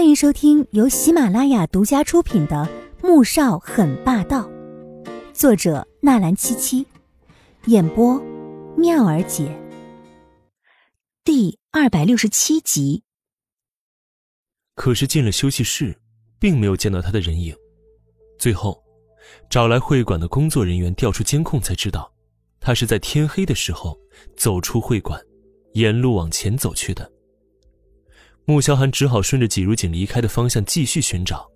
欢迎收听由喜马拉雅独家出品的《穆少很霸道》，作者纳兰七七，演播妙儿姐。第二百六十七集。可是进了休息室，并没有见到他的人影。最后，找来会馆的工作人员调出监控，才知道，他是在天黑的时候走出会馆，沿路往前走去的。穆萧寒只好顺着季如锦离开的方向继续寻找，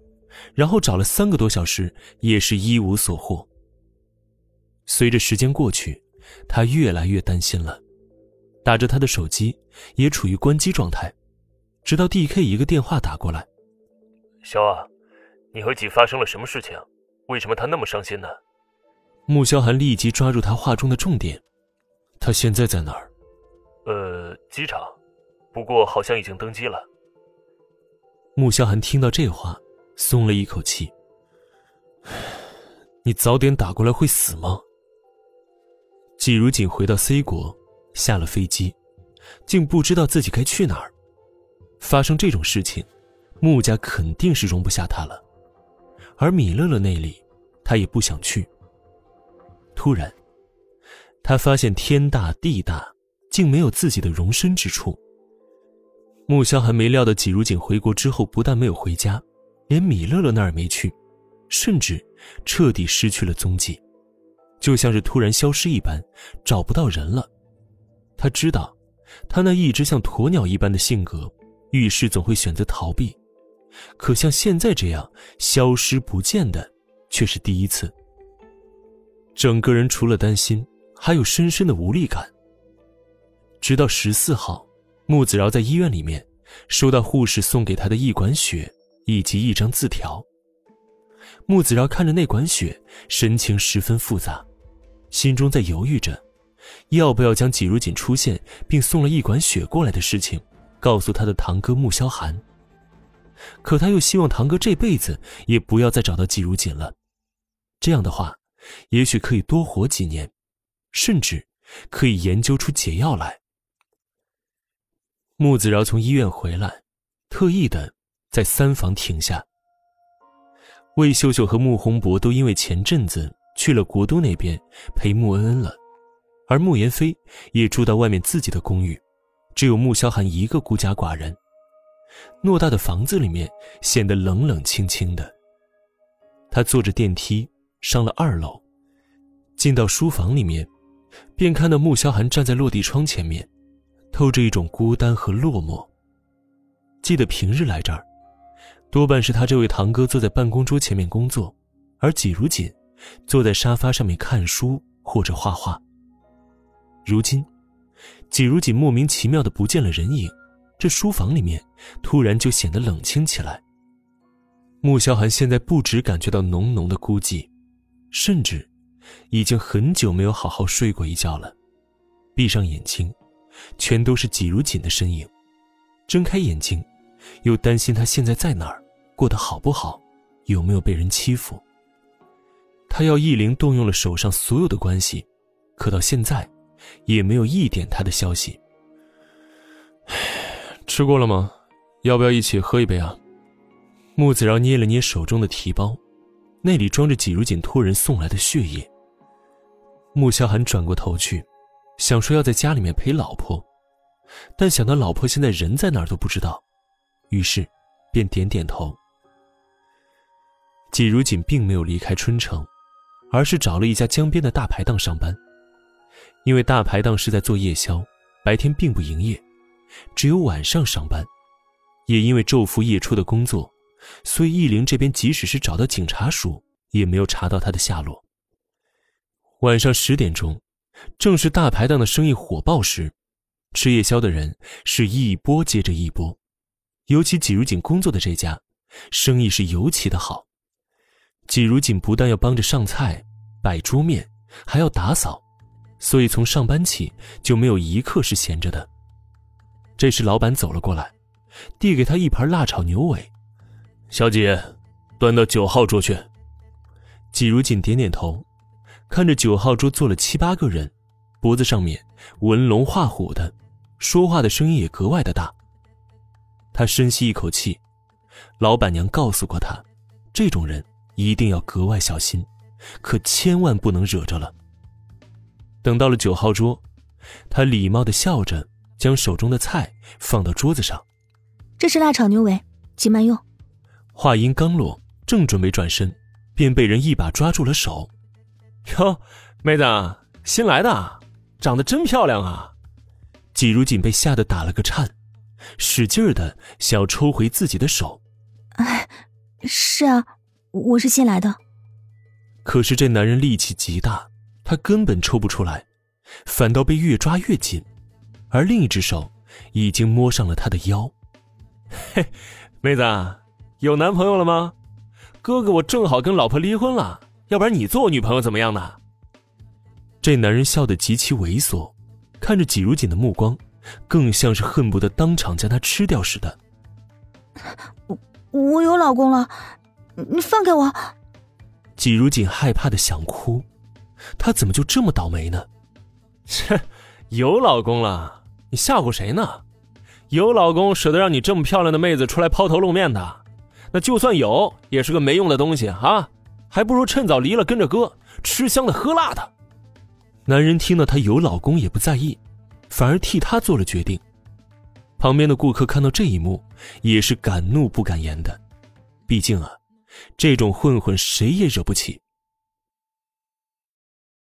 然后找了三个多小时，也是一无所获。随着时间过去，他越来越担心了，打着他的手机也处于关机状态，直到 D.K 一个电话打过来：“萧啊，你和季发生了什么事情？为什么他那么伤心呢？”穆萧寒立即抓住他话中的重点：“他现在在哪儿？”“呃，机场。”不过好像已经登机了。穆萧寒听到这话，松了一口气。你早点打过来会死吗？季如锦回到 C 国，下了飞机，竟不知道自己该去哪儿。发生这种事情，穆家肯定是容不下他了。而米乐乐那里，他也不想去。突然，他发现天大地大，竟没有自己的容身之处。穆萧寒没料到季如锦回国之后，不但没有回家，连米乐乐那儿没去，甚至彻底失去了踪迹，就像是突然消失一般，找不到人了。他知道，他那一直像鸵鸟一般的性格，遇事总会选择逃避，可像现在这样消失不见的，却是第一次。整个人除了担心，还有深深的无力感。直到十四号。穆子饶在医院里面收到护士送给他的一管血以及一张字条。穆子饶看着那管血，神情十分复杂，心中在犹豫着，要不要将季如锦出现并送了一管血过来的事情告诉他的堂哥穆萧寒。可他又希望堂哥这辈子也不要再找到季如锦了，这样的话，也许可以多活几年，甚至可以研究出解药来。穆子饶从医院回来，特意的在三房停下。魏秀秀和穆宏博都因为前阵子去了国都那边陪穆恩恩了，而穆言飞也住到外面自己的公寓，只有穆萧寒一个孤家寡人。偌大的房子里面显得冷冷清清的。他坐着电梯上了二楼，进到书房里面，便看到穆萧寒站在落地窗前面。透着一种孤单和落寞。记得平日来这儿，多半是他这位堂哥坐在办公桌前面工作，而季如锦坐在沙发上面看书或者画画。如今，季如锦莫名其妙的不见了人影，这书房里面突然就显得冷清起来。穆萧寒现在不止感觉到浓浓的孤寂，甚至已经很久没有好好睡过一觉了。闭上眼睛。全都是季如锦的身影，睁开眼睛，又担心他现在在哪儿，过得好不好，有没有被人欺负。他要易灵动用了手上所有的关系，可到现在，也没有一点他的消息。吃过了吗？要不要一起喝一杯啊？穆子饶捏了捏手中的提包，那里装着季如锦托人送来的血液。穆萧寒转过头去。想说要在家里面陪老婆，但想到老婆现在人在哪儿都不知道，于是便点点头。季如锦并没有离开春城，而是找了一家江边的大排档上班。因为大排档是在做夜宵，白天并不营业，只有晚上上班。也因为昼伏夜出的工作，所以义灵这边即使是找到警察署，也没有查到他的下落。晚上十点钟。正是大排档的生意火爆时，吃夜宵的人是一波接着一波，尤其季如锦工作的这家，生意是尤其的好。季如锦不但要帮着上菜、摆桌面，还要打扫，所以从上班起就没有一刻是闲着的。这时，老板走了过来，递给他一盘辣炒牛尾：“小姐，端到九号桌去。”季如锦点点头。看着九号桌坐了七八个人，脖子上面纹龙画虎的，说话的声音也格外的大。他深吸一口气，老板娘告诉过他，这种人一定要格外小心，可千万不能惹着了。等到了九号桌，他礼貌的笑着将手中的菜放到桌子上。这是辣炒牛尾，请慢用。话音刚落，正准备转身，便被人一把抓住了手。哟，妹子，新来的，长得真漂亮啊！季如锦被吓得打了个颤，使劲的想要抽回自己的手。哎，是啊，我是新来的。可是这男人力气极大，他根本抽不出来，反倒被越抓越紧，而另一只手已经摸上了他的腰。嘿，妹子，有男朋友了吗？哥哥，我正好跟老婆离婚了，要不然你做我女朋友怎么样呢？这男人笑得极其猥琐，看着季如锦的目光，更像是恨不得当场将她吃掉似的。我我有老公了，你放开我！季如锦害怕的想哭，她怎么就这么倒霉呢？切，有老公了，你吓唬谁呢？有老公舍得让你这么漂亮的妹子出来抛头露面的？那就算有，也是个没用的东西啊！还不如趁早离了，跟着哥吃香的喝辣的。男人听到她有老公也不在意，反而替她做了决定。旁边的顾客看到这一幕，也是敢怒不敢言的。毕竟啊，这种混混谁也惹不起。